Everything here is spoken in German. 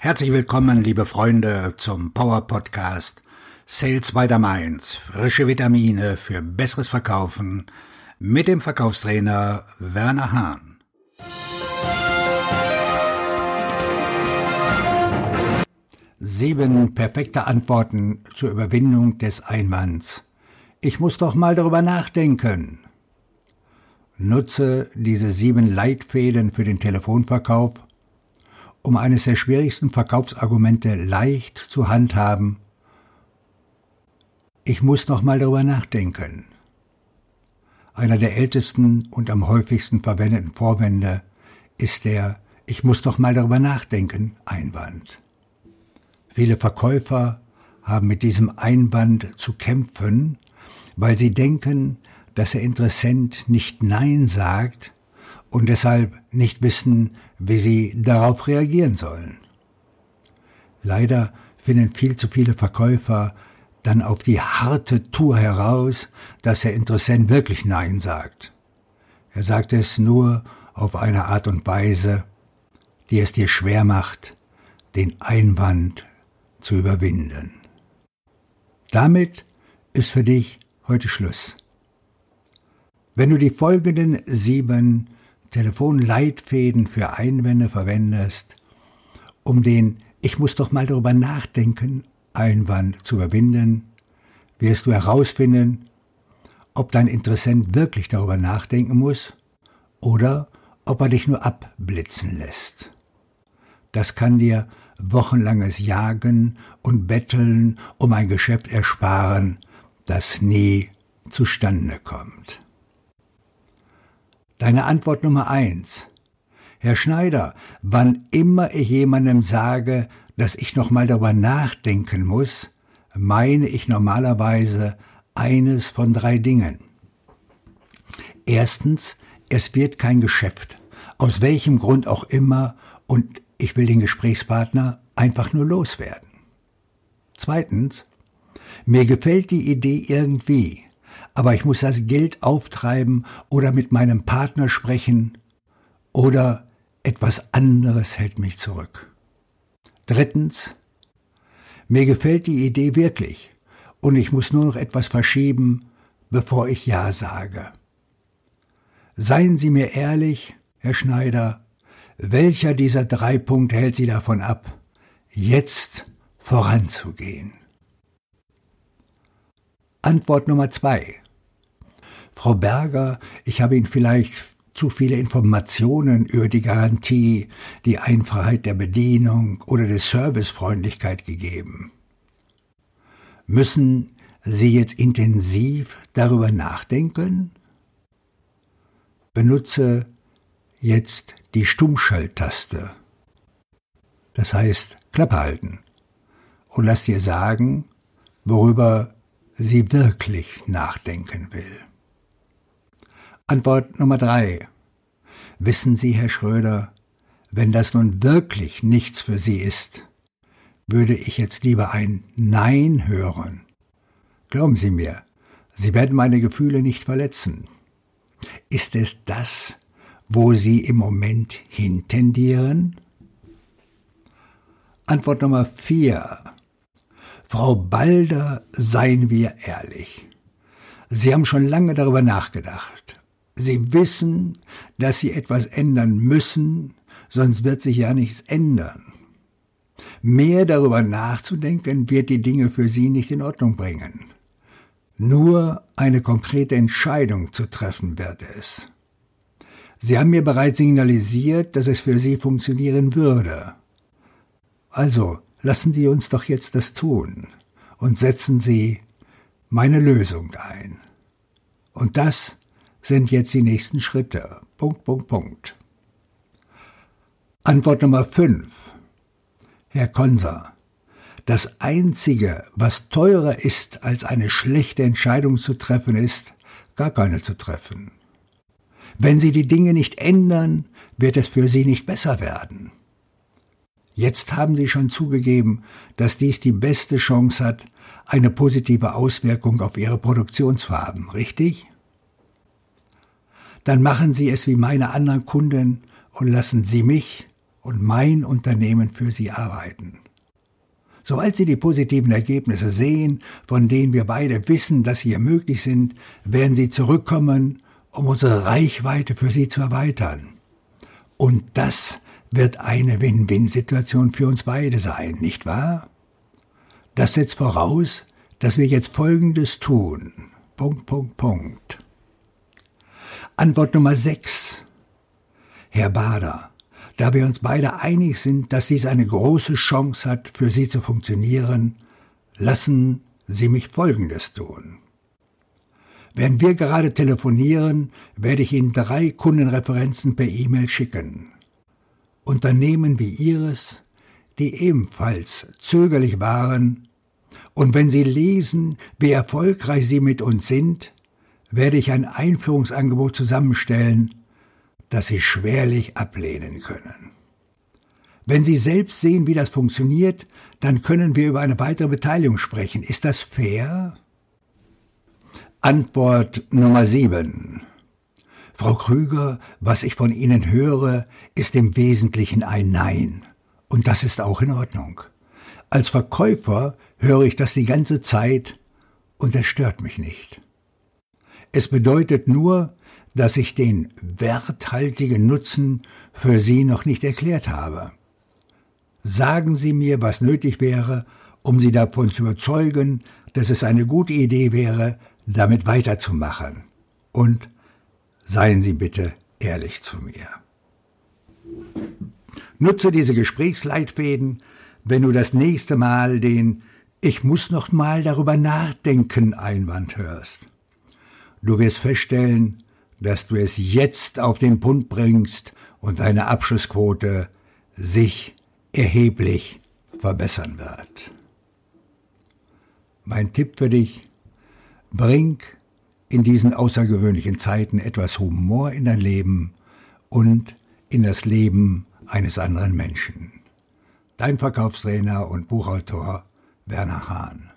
Herzlich willkommen, liebe Freunde, zum Power Podcast Sales by the Mainz. Frische Vitamine für besseres Verkaufen mit dem Verkaufstrainer Werner Hahn. Sieben perfekte Antworten zur Überwindung des Einwands. Ich muss doch mal darüber nachdenken. Nutze diese sieben Leitfäden für den Telefonverkauf um eines der schwierigsten Verkaufsargumente leicht zu handhaben. Ich muss noch mal darüber nachdenken. Einer der ältesten und am häufigsten verwendeten Vorwände ist der Ich muss doch mal darüber nachdenken Einwand. Viele Verkäufer haben mit diesem Einwand zu kämpfen, weil sie denken, dass der Interessent nicht Nein sagt und deshalb nicht wissen, wie sie darauf reagieren sollen. Leider finden viel zu viele Verkäufer dann auf die harte Tour heraus, dass der Interessent wirklich Nein sagt. Er sagt es nur auf eine Art und Weise, die es dir schwer macht, den Einwand zu überwinden. Damit ist für dich heute Schluss. Wenn du die folgenden sieben Telefonleitfäden für Einwände verwendest, um den Ich muss doch mal darüber nachdenken Einwand zu überwinden, wirst du herausfinden, ob dein Interessent wirklich darüber nachdenken muss oder ob er dich nur abblitzen lässt. Das kann dir wochenlanges Jagen und Betteln um ein Geschäft ersparen, das nie zustande kommt. Deine Antwort Nummer eins. Herr Schneider, wann immer ich jemandem sage, dass ich noch mal darüber nachdenken muss, meine ich normalerweise eines von drei Dingen. Erstens, es wird kein Geschäft, aus welchem Grund auch immer, und ich will den Gesprächspartner einfach nur loswerden. Zweitens, mir gefällt die Idee irgendwie, aber ich muss das Geld auftreiben oder mit meinem Partner sprechen oder etwas anderes hält mich zurück. Drittens, mir gefällt die Idee wirklich und ich muss nur noch etwas verschieben, bevor ich Ja sage. Seien Sie mir ehrlich, Herr Schneider, welcher dieser drei Punkte hält Sie davon ab, jetzt voranzugehen? Antwort Nummer zwei. Frau Berger, ich habe Ihnen vielleicht zu viele Informationen über die Garantie, die Einfachheit der Bedienung oder die Servicefreundlichkeit gegeben. Müssen Sie jetzt intensiv darüber nachdenken? Benutze jetzt die Stummschalttaste. Das heißt, Klappe halten und lass dir sagen, worüber sie wirklich nachdenken will. Antwort Nummer drei. Wissen Sie, Herr Schröder, wenn das nun wirklich nichts für Sie ist, würde ich jetzt lieber ein Nein hören. Glauben Sie mir, Sie werden meine Gefühle nicht verletzen. Ist es das, wo Sie im Moment hintendieren? Antwort Nummer vier. Frau Balder, seien wir ehrlich. Sie haben schon lange darüber nachgedacht. Sie wissen, dass sie etwas ändern müssen, sonst wird sich ja nichts ändern. Mehr darüber nachzudenken wird die Dinge für sie nicht in Ordnung bringen. Nur eine konkrete Entscheidung zu treffen wird es. Sie haben mir bereits signalisiert, dass es für Sie funktionieren würde. Also lassen Sie uns doch jetzt das tun und setzen Sie meine Lösung ein. Und das sind jetzt die nächsten Schritte? Punkt, Punkt, Punkt. Antwort Nummer 5. Herr Konser, das Einzige, was teurer ist, als eine schlechte Entscheidung zu treffen, ist, gar keine zu treffen. Wenn Sie die Dinge nicht ändern, wird es für Sie nicht besser werden. Jetzt haben Sie schon zugegeben, dass dies die beste Chance hat, eine positive Auswirkung auf Ihre Produktion zu haben, richtig? dann machen Sie es wie meine anderen Kunden und lassen Sie mich und mein Unternehmen für Sie arbeiten. Sobald Sie die positiven Ergebnisse sehen, von denen wir beide wissen, dass sie hier möglich sind, werden Sie zurückkommen, um unsere Reichweite für Sie zu erweitern. Und das wird eine Win-Win-Situation für uns beide sein, nicht wahr? Das setzt voraus, dass wir jetzt Folgendes tun. Punkt, Punkt, Punkt. Antwort Nummer 6. Herr Bader, da wir uns beide einig sind, dass dies eine große Chance hat, für Sie zu funktionieren, lassen Sie mich Folgendes tun. Während wir gerade telefonieren, werde ich Ihnen drei Kundenreferenzen per E-Mail schicken. Unternehmen wie Ihres, die ebenfalls zögerlich waren, und wenn Sie lesen, wie erfolgreich Sie mit uns sind, werde ich ein Einführungsangebot zusammenstellen, das Sie schwerlich ablehnen können. Wenn Sie selbst sehen, wie das funktioniert, dann können wir über eine weitere Beteiligung sprechen. Ist das fair? Antwort Nummer 7. Frau Krüger, was ich von Ihnen höre, ist im Wesentlichen ein Nein. Und das ist auch in Ordnung. Als Verkäufer höre ich das die ganze Zeit und es stört mich nicht. Es bedeutet nur, dass ich den werthaltigen Nutzen für Sie noch nicht erklärt habe. Sagen Sie mir, was nötig wäre, um Sie davon zu überzeugen, dass es eine gute Idee wäre, damit weiterzumachen. Und seien Sie bitte ehrlich zu mir. Nutze diese Gesprächsleitfäden, wenn du das nächste Mal den Ich muss noch mal darüber nachdenken Einwand hörst. Du wirst feststellen, dass du es jetzt auf den Punkt bringst und deine Abschlussquote sich erheblich verbessern wird. Mein Tipp für dich, bring in diesen außergewöhnlichen Zeiten etwas Humor in dein Leben und in das Leben eines anderen Menschen. Dein Verkaufstrainer und Buchautor Werner Hahn.